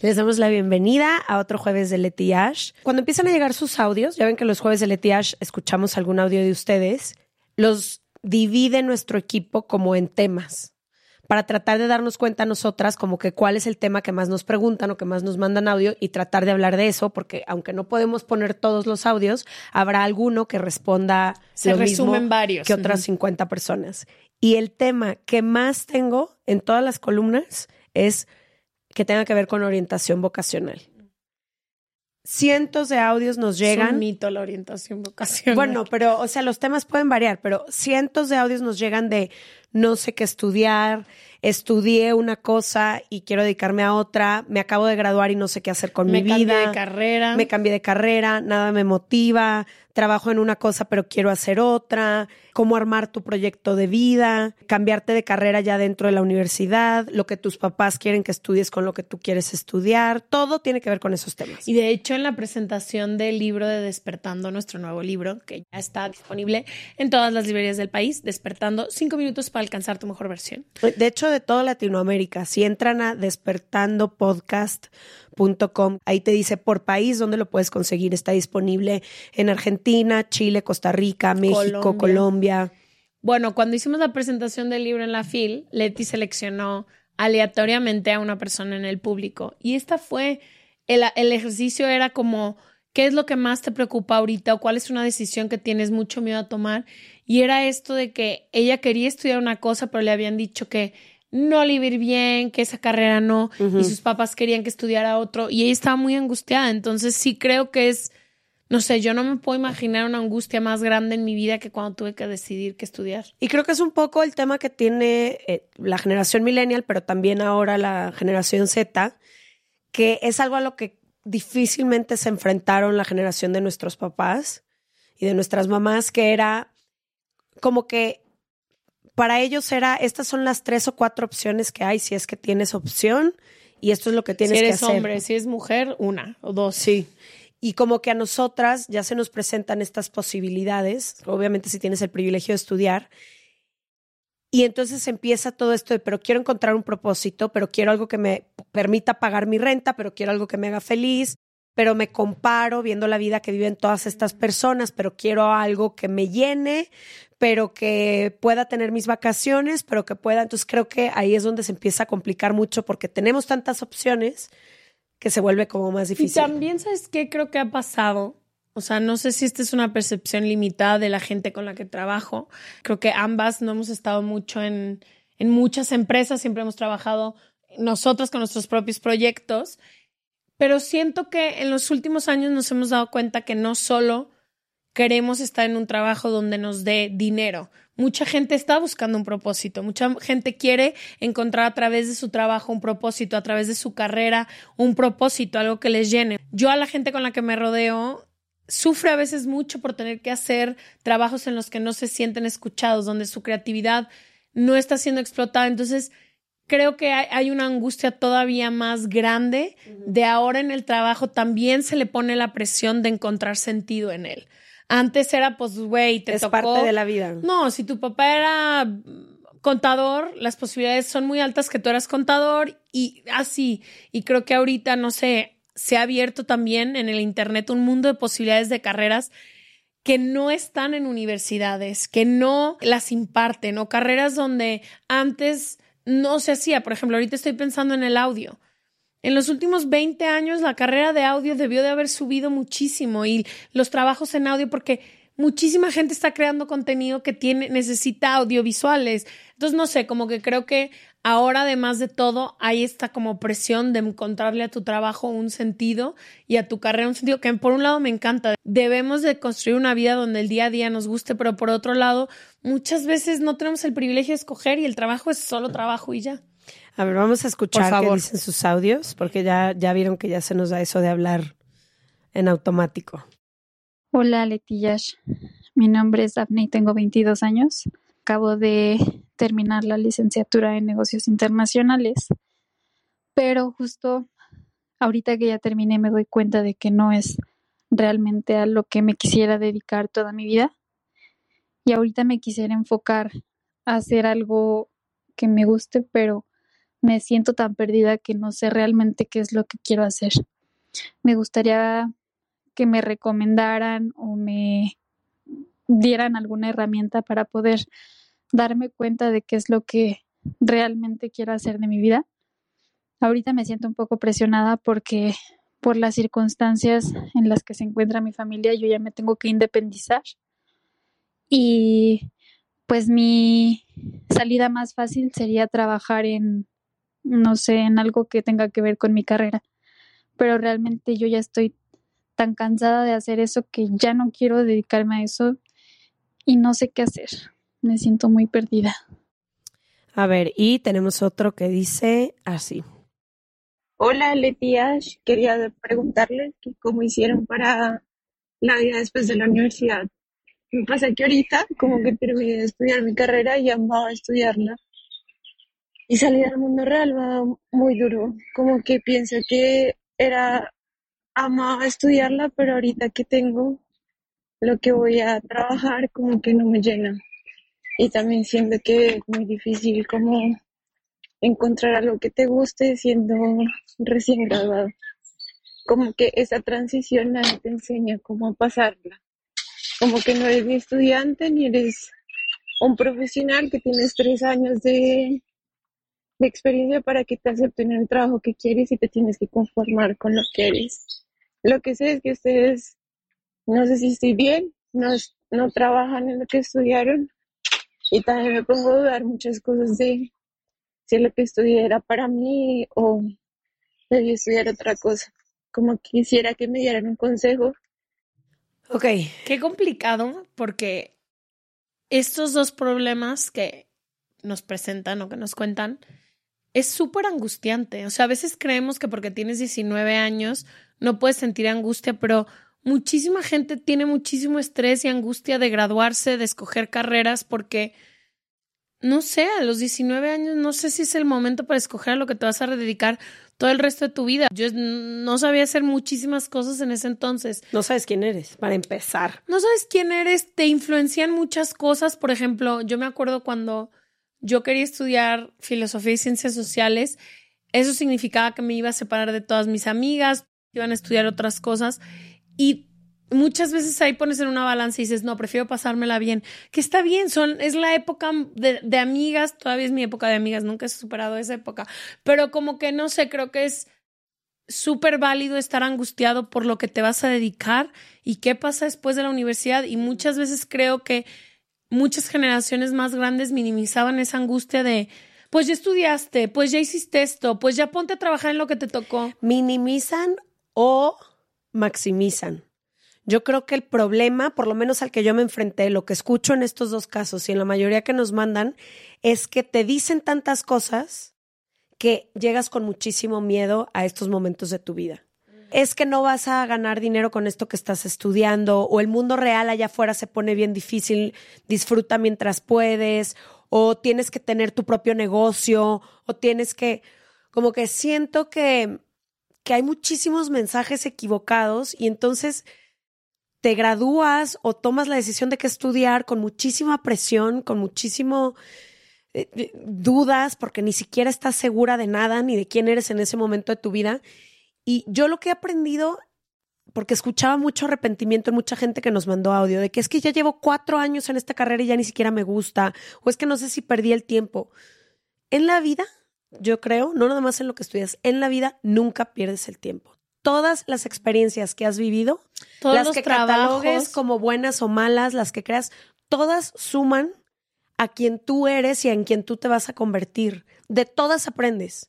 Les damos la bienvenida a otro jueves de Leti Ash. Cuando empiezan a llegar sus audios, ya ven que los jueves de Leti Ash escuchamos algún audio de ustedes, los divide nuestro equipo como en temas para tratar de darnos cuenta a nosotras como que cuál es el tema que más nos preguntan o que más nos mandan audio y tratar de hablar de eso, porque aunque no podemos poner todos los audios, habrá alguno que responda Se lo mismo resumen varios. que otras 50 personas. Y el tema que más tengo en todas las columnas es que tenga que ver con orientación vocacional. Cientos de audios nos Es llegan. un mito la orientación vocacional. Bueno, pero, o sea, los temas pueden variar, pero cientos de audios nos llegan de no sé qué estudiar, estudié una cosa y quiero dedicarme a otra, me acabo de graduar y no sé qué hacer con me mi cambié vida. de carrera. Me cambié de carrera, nada me motiva, trabajo en una cosa pero quiero hacer otra, cómo armar tu proyecto de vida, cambiarte de carrera ya dentro de la universidad, lo que tus papás quieren que estudies con lo que tú quieres estudiar, todo tiene que ver con esos temas. Y de hecho, en la presentación del libro de Despertando, nuestro nuevo libro, que ya está disponible en todas las librerías del país, Despertando, cinco minutos para alcanzar tu mejor versión. De hecho, de toda Latinoamérica, si entran a ahí te dice por país dónde lo puedes conseguir. Está disponible en Argentina, Chile, Costa Rica, México, Colombia. Colombia. Bueno, cuando hicimos la presentación del libro en la FIL, Leti seleccionó aleatoriamente a una persona en el público. Y esta fue, el, el ejercicio era como, ¿qué es lo que más te preocupa ahorita o cuál es una decisión que tienes mucho miedo a tomar? Y era esto de que ella quería estudiar una cosa, pero le habían dicho que no le iba a ir bien, que esa carrera no, y sus papás querían que estudiara otro, y ella estaba muy angustiada. Entonces sí creo que es, no sé, yo no me puedo imaginar una angustia más grande en mi vida que cuando tuve que decidir qué estudiar. Y creo que es un poco el tema que tiene eh, la generación millennial, pero también ahora la generación Z, que es algo a lo que difícilmente se enfrentaron la generación de nuestros papás y de nuestras mamás, que era como que para ellos era, estas son las tres o cuatro opciones que hay si es que tienes opción y esto es lo que tienes si que eres hacer. hombre, si es mujer, una o dos. Sí. Y como que a nosotras ya se nos presentan estas posibilidades, obviamente si tienes el privilegio de estudiar. Y entonces empieza todo esto de, pero quiero encontrar un propósito, pero quiero algo que me permita pagar mi renta, pero quiero algo que me haga feliz, pero me comparo viendo la vida que viven todas estas personas, pero quiero algo que me llene, pero que pueda tener mis vacaciones, pero que pueda. Entonces creo que ahí es donde se empieza a complicar mucho porque tenemos tantas opciones que se vuelve como más Y difícil. también, ¿sabes qué creo que ha pasado? O sea, no sé si esta es una percepción limitada de la gente con la que trabajo. Creo que ambas no hemos estado mucho en, en muchas empresas, siempre hemos trabajado nosotros con nuestros propios proyectos, pero siento que en los últimos años nos hemos dado cuenta que no solo queremos estar en un trabajo donde nos dé dinero. Mucha gente está buscando un propósito, mucha gente quiere encontrar a través de su trabajo un propósito, a través de su carrera un propósito, algo que les llene. Yo a la gente con la que me rodeo sufre a veces mucho por tener que hacer trabajos en los que no se sienten escuchados, donde su creatividad no está siendo explotada. Entonces, creo que hay, una angustia todavía más grande de ahora en el trabajo también se le pone la presión de encontrar sentido en él. Antes era, pues, güey, te Es tocó. parte de la vida. No, si tu papá era contador, las posibilidades son muy altas que tú eras contador y así. Y creo que ahorita, no sé, se ha abierto también en el Internet un mundo de posibilidades de carreras que no están en universidades, que no las imparten, o carreras donde antes no se hacía. Por ejemplo, ahorita estoy pensando en el audio. En los últimos 20 años la carrera de audio debió de haber subido muchísimo y los trabajos en audio porque muchísima gente está creando contenido que tiene necesita audiovisuales. Entonces no sé, como que creo que ahora además de todo hay esta como presión de encontrarle a tu trabajo un sentido y a tu carrera un sentido que por un lado me encanta. Debemos de construir una vida donde el día a día nos guste, pero por otro lado muchas veces no tenemos el privilegio de escoger y el trabajo es solo trabajo y ya. A ver, vamos a escuchar Por qué favor. dicen sus audios, porque ya, ya vieron que ya se nos da eso de hablar en automático. Hola, Letillash. Mi nombre es Daphne y tengo 22 años. Acabo de terminar la licenciatura en negocios internacionales, pero justo ahorita que ya terminé me doy cuenta de que no es realmente a lo que me quisiera dedicar toda mi vida. Y ahorita me quisiera enfocar a hacer algo que me guste, pero me siento tan perdida que no sé realmente qué es lo que quiero hacer. Me gustaría que me recomendaran o me dieran alguna herramienta para poder darme cuenta de qué es lo que realmente quiero hacer de mi vida. Ahorita me siento un poco presionada porque por las circunstancias en las que se encuentra mi familia yo ya me tengo que independizar y pues mi salida más fácil sería trabajar en no sé, en algo que tenga que ver con mi carrera. Pero realmente yo ya estoy tan cansada de hacer eso que ya no quiero dedicarme a eso y no sé qué hacer. Me siento muy perdida. A ver, y tenemos otro que dice así. Hola, Letiash. Quería preguntarle que cómo hicieron para la vida después de la universidad. Me pasa que ahorita, como que terminé de estudiar mi carrera y amaba estudiarla. Y salir al mundo real da muy duro. Como que pienso que era, amaba estudiarla, pero ahorita que tengo lo que voy a trabajar, como que no me llena. Y también siento que es muy difícil como encontrar algo que te guste siendo recién graduado. Como que esa transición nadie te enseña cómo pasarla. Como que no eres ni estudiante ni eres un profesional que tienes tres años de, de experiencia para que te acepten el trabajo que quieres y te tienes que conformar con lo que eres. Lo que sé es que ustedes, no sé si estoy bien, no, no trabajan en lo que estudiaron y también me pongo a dudar muchas cosas de si lo que estudié era para mí o debí estudiar otra cosa. Como quisiera que me dieran un consejo. Ok, Qué complicado porque estos dos problemas que nos presentan o que nos cuentan es súper angustiante. O sea, a veces creemos que porque tienes 19 años no puedes sentir angustia, pero muchísima gente tiene muchísimo estrés y angustia de graduarse, de escoger carreras, porque no sé, a los 19 años no sé si es el momento para escoger a lo que te vas a dedicar todo el resto de tu vida. Yo no sabía hacer muchísimas cosas en ese entonces. no sabes quién eres, para empezar. No sabes quién eres, te influencian muchas cosas. Por ejemplo, yo me acuerdo cuando yo quería estudiar filosofía y ciencias sociales, eso significaba que me iba a separar de todas mis amigas, iban a estudiar otras cosas y muchas veces ahí pones en una balanza y dices, no, prefiero pasármela bien, que está bien, son, es la época de, de amigas, todavía es mi época de amigas, nunca he superado esa época, pero como que no sé, creo que es súper válido estar angustiado por lo que te vas a dedicar y qué pasa después de la universidad. Y muchas veces creo que muchas generaciones más grandes minimizaban esa angustia de, pues ya estudiaste, pues ya hiciste esto, pues ya ponte a trabajar en lo que te tocó. minimizan o maximizan. Yo creo que el problema, por lo menos al que yo me enfrenté, lo que escucho en estos dos casos y en la mayoría que nos mandan, es que te dicen tantas cosas que llegas con muchísimo miedo a estos momentos de tu vida. Es que no vas a ganar dinero con esto que estás estudiando, o el mundo real allá afuera se pone bien difícil, disfruta mientras puedes, o tienes que tener tu propio negocio, o tienes que, como que siento que, que hay muchísimos mensajes equivocados y entonces te gradúas o tomas la decisión de qué estudiar con muchísima presión, con muchísimo eh, eh, dudas, porque ni siquiera estás segura de nada ni de quién eres en ese momento de tu vida. Y yo lo que he aprendido, porque escuchaba mucho arrepentimiento en mucha gente que nos mandó audio, de que es que ya llevo cuatro años en esta carrera y ya ni siquiera me gusta, o es que no sé si perdí el tiempo. En la vida, yo creo, no nada más en lo que estudias, en la vida nunca pierdes el tiempo todas las experiencias que has vivido, Todos las que trabajos. catalogues como buenas o malas, las que creas, todas suman a quien tú eres y en quien tú te vas a convertir. De todas aprendes.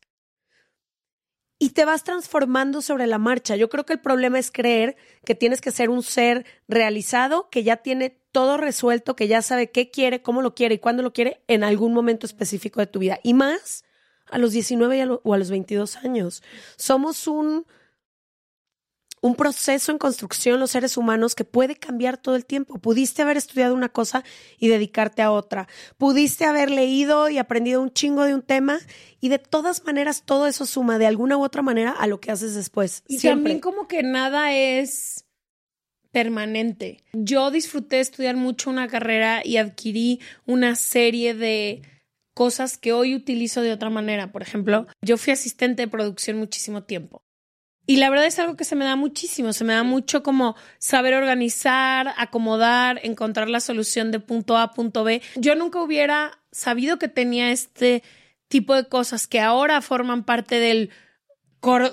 Y te vas transformando sobre la marcha. Yo creo que el problema es creer que tienes que ser un ser realizado, que ya tiene todo resuelto, que ya sabe qué quiere, cómo lo quiere y cuándo lo quiere en algún momento específico de tu vida. Y más a los 19 y a o a los 22 años. Somos un, un proceso en construcción los seres humanos que puede cambiar todo el tiempo. Pudiste haber estudiado una cosa y dedicarte a otra. Pudiste haber leído y aprendido un chingo de un tema y de todas maneras todo eso suma de alguna u otra manera a lo que haces después. Y Siempre. también como que nada es permanente. Yo disfruté estudiar mucho una carrera y adquirí una serie de cosas que hoy utilizo de otra manera. Por ejemplo, yo fui asistente de producción muchísimo tiempo. Y la verdad es algo que se me da muchísimo, se me da mucho como saber organizar, acomodar, encontrar la solución de punto A a punto B. Yo nunca hubiera sabido que tenía este tipo de cosas que ahora forman parte del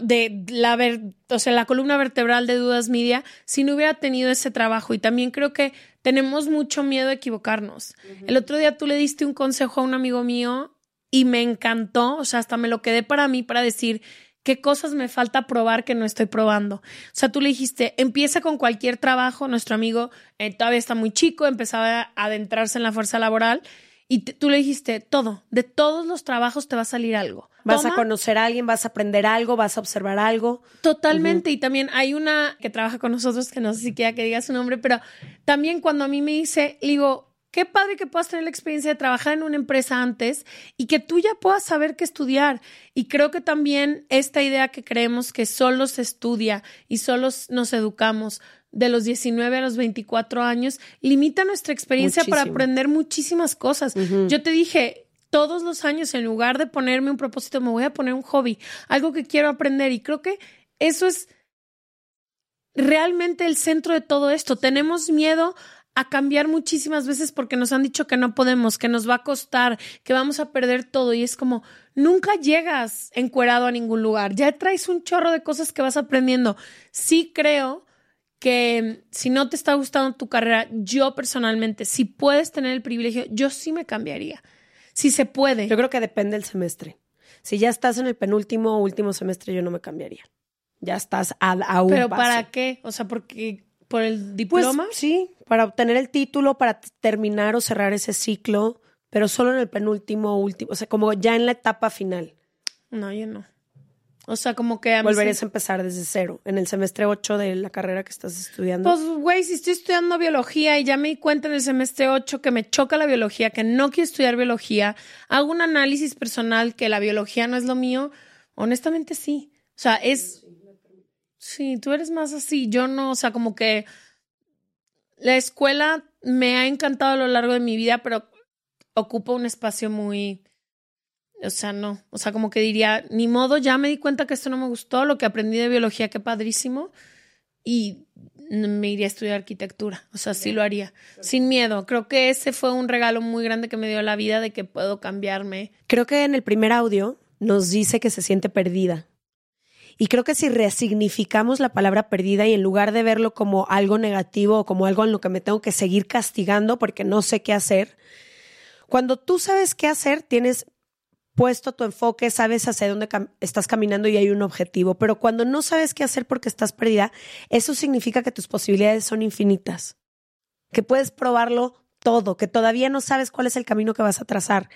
de la ver, o sea, la columna vertebral de Dudas Media si no hubiera tenido ese trabajo. Y también creo que tenemos mucho miedo de equivocarnos. El otro día tú le diste un consejo a un amigo mío y me encantó, o sea, hasta me lo quedé para mí para decir qué cosas me falta probar que no estoy probando. O sea, tú le dijiste, empieza con cualquier trabajo, nuestro amigo eh, todavía está muy chico, empezaba a adentrarse en la fuerza laboral y tú le dijiste, todo, de todos los trabajos te va a salir algo. Vas a conocer a alguien, vas a aprender algo, vas a observar algo. Totalmente. Y también hay una que trabaja con nosotros, que no sé si quiera que diga su nombre, pero también cuando a mí me dice, digo, qué padre que puedas tener la experiencia de trabajar en una empresa antes y que tú ya puedas saber qué estudiar. Y creo que también esta idea que creemos que solo se estudia y solo nos educamos de los 19 a los 24 años, limita nuestra experiencia para aprender muchísimas cosas. Yo te dije, todos los años, en lugar de ponerme un propósito, me voy a poner un hobby, algo que quiero aprender. Y creo que eso es realmente el centro de todo esto. Tenemos miedo a cambiar muchísimas veces porque nos han dicho que no podemos, que nos va a costar, que vamos a perder todo. Y es como, nunca llegas encuerado a ningún lugar. Ya traes un chorro de cosas que vas aprendiendo. Sí creo que si no te está gustando tu carrera, yo personalmente, si puedes tener el privilegio, yo sí me cambiaría. Si se puede. Yo creo que depende del semestre. Si ya estás en el penúltimo o último semestre, yo no me cambiaría. Ya estás a, a un Pero paso. ¿para qué? O sea, porque por el Pues diploma. sí, para obtener el título, para terminar o cerrar ese ciclo, pero solo en el penúltimo último, o sea, como ya en la etapa final. No, yo no. O sea, como que a Volverías se- a empezar desde cero, en el semestre 8 de la carrera que estás estudiando. Pues, güey, si estoy estudiando biología y ya me di cuenta en el semestre 8 que me choca la biología, que no quiero estudiar biología, hago un análisis personal que la biología no es lo mío, honestamente sí. O sea, es... Sí, tú eres más así, yo no, o sea, como que la escuela me ha encantado a lo largo de mi vida, pero ocupa un espacio muy... O sea, no. O sea, como que diría, ni modo, ya me di cuenta que esto no me gustó, lo que aprendí de biología, qué padrísimo. Y me iría a estudiar arquitectura. O sea, sí lo haría. Sin miedo. Creo que ese fue un regalo muy grande que me dio la vida de que puedo cambiarme. Creo que en el primer audio nos dice que se siente perdida. Y creo que si resignificamos la palabra perdida y en lugar de verlo como algo negativo o como algo en lo que me tengo que seguir castigando porque no sé qué hacer, cuando tú sabes qué hacer, tienes puesto tu enfoque, sabes hacia dónde estás caminando y hay un objetivo. Pero cuando no sabes qué hacer porque estás perdida, eso significa que tus posibilidades son infinitas, que puedes probarlo todo, que todavía no sabes cuál es el camino que vas a trazar.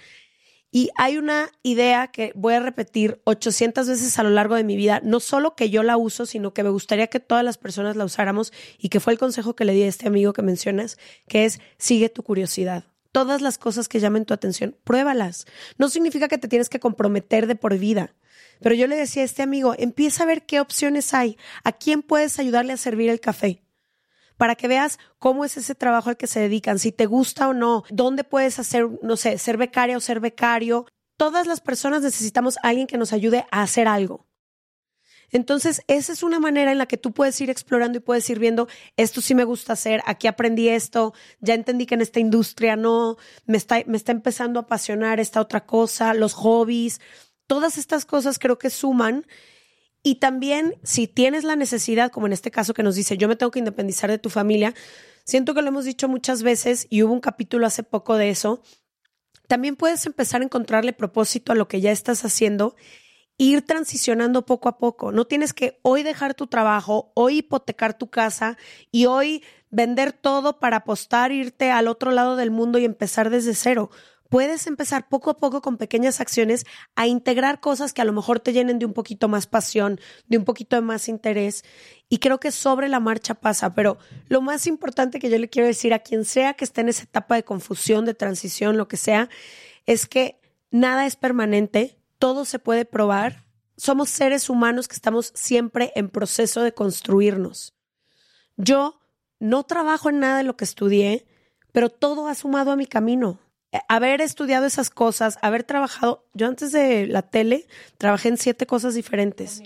Y hay una idea que voy a repetir 800 veces a lo largo de mi vida, no solo que yo la uso, sino que me gustaría que todas las personas la usáramos y que fue el consejo que le di a este amigo que mencionas, que es sigue tu curiosidad. todas las cosas que llamen tu atención, pruébalas. No significa que te tienes que comprometer de por vida. Pero yo le decía a este amigo, empieza a ver qué opciones hay, a quién puedes ayudarle a servir el café, para que veas cómo es ese trabajo al que se dedican, si te gusta o no, dónde puedes hacer, no sé, ser becaria o ser becario. Todas las personas necesitamos a alguien que nos ayude a hacer algo. Entonces, esa es una manera en la que tú puedes ir explorando y puedes ir viendo, esto sí me gusta hacer, aquí aprendí esto, ya entendí que en esta industria no, me está, me está empezando a apasionar esta otra cosa, los hobbies, todas estas cosas creo que suman. Y también, si tienes la necesidad, como en este caso que nos dice, yo me tengo que independizar de tu familia, siento que lo hemos dicho muchas veces y hubo un capítulo hace poco de eso, también puedes empezar a encontrarle propósito a lo que ya estás haciendo ir transicionando poco a poco. No tienes que hoy dejar tu trabajo, hoy hipotecar tu casa y hoy vender todo para apostar, irte al otro lado del mundo y empezar desde cero. Puedes empezar poco a poco con pequeñas acciones a integrar cosas que a lo mejor te llenen de un poquito más pasión, de un poquito de más interés. Y creo que sobre la marcha pasa. Pero lo más importante que yo le quiero decir a quien sea que esté en esa etapa de confusión, de transición, lo que sea, es que nada es permanente todo se puede probar. Somos seres humanos que estamos siempre en proceso de construirnos. Yo no trabajo en nada de lo que estudié, pero todo ha sumado a mi camino. Haber estudiado esas cosas, haber trabajado, yo antes de la tele trabajé en siete cosas diferentes.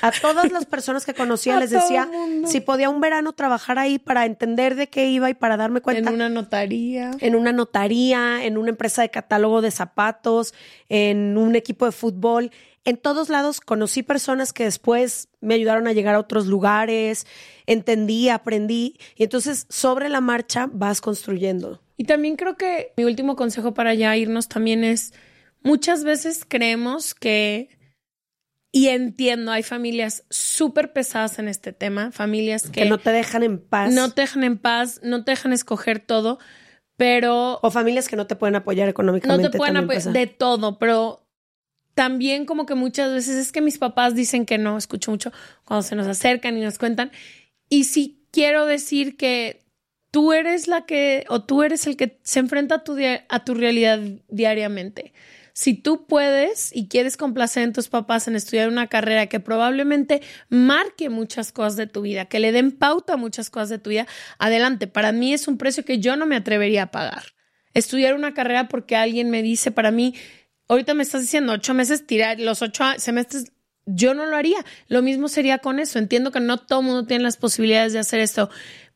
A todas las personas que conocía les decía si podía un verano trabajar ahí para entender de qué iba y para darme cuenta. En una notaría. En una notaría, en una empresa de catálogo de zapatos, en un equipo de fútbol. En todos lados conocí personas que después me ayudaron a llegar a otros lugares, entendí, aprendí y entonces sobre la marcha vas construyendo. Y también creo que mi último consejo para ya irnos también es, muchas veces creemos que y entiendo, hay familias súper pesadas en este tema, familias que, que, no te dejan en paz. No te dejan en paz, no te dejan escoger todo, pero... O familias que no te pueden apoyar económicamente. No te pueden apoyar de todo, pero también como que muchas veces es que mis papás dicen que no, escucho mucho cuando se nos acercan y nos cuentan. Y sí quiero decir que tú eres la que, o tú eres el que se enfrenta a tu, a tu realidad diariamente si tú puedes y quieres complacer en tus papás en estudiar una carrera que probablemente marque muchas cosas de tu vida, que le den pauta a muchas cosas de tu vida, adelante. Para mí es un precio que yo no me atrevería a pagar. Estudiar una carrera porque alguien me dice, para mí, ahorita me estás diciendo ocho meses, tirar los ocho semestres, yo no lo haría. Lo mismo sería con eso. Entiendo que no todo el mundo tiene las posibilidades de hacer esto,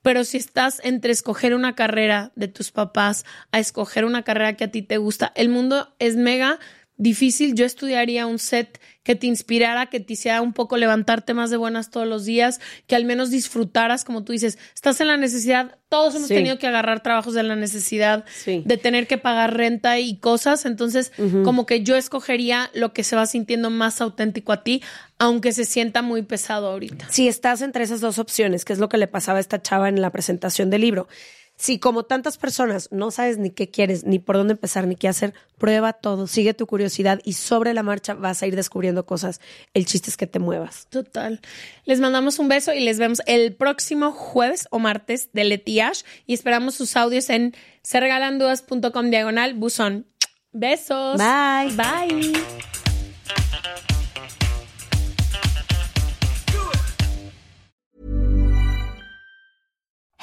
pero si estás entre escoger una carrera de tus papás a escoger una carrera que a ti te gusta, el mundo es mega difícil. Yo estudiaría un set que te inspirara, que te hiciera un poco levantarte más de buenas todos los días, que al menos disfrutaras, como tú dices, estás en la necesidad, todos hemos tenido que agarrar trabajos de la necesidad de tener que pagar renta y cosas, entonces como que yo escogería lo que se va sintiendo más auténtico a ti, aunque se sienta muy pesado ahorita. Si estás entre esas dos opciones, que es lo que le pasaba a esta chava en la presentación del libro, si como tantas personas no sabes ni qué quieres, ni por dónde empezar, ni qué hacer, prueba todo, sigue tu curiosidad y sobre la marcha vas a ir descubriendo cosas. El chiste es que te muevas. Total. Les mandamos un beso y les vemos el próximo jueves o martes de Letiash y esperamos sus audios en serregalandudas.com diagonal buzón. Besos. Bye. Bye.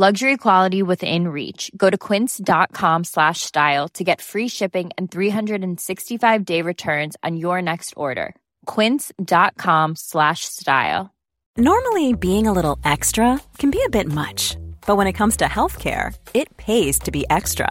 Luxury quality within reach. Go to quince.com slash style to get free shipping and 365 day returns on your next order. Quince.com slash style. Normally, being a little extra can be a bit much, but when it comes to healthcare, it pays to be extra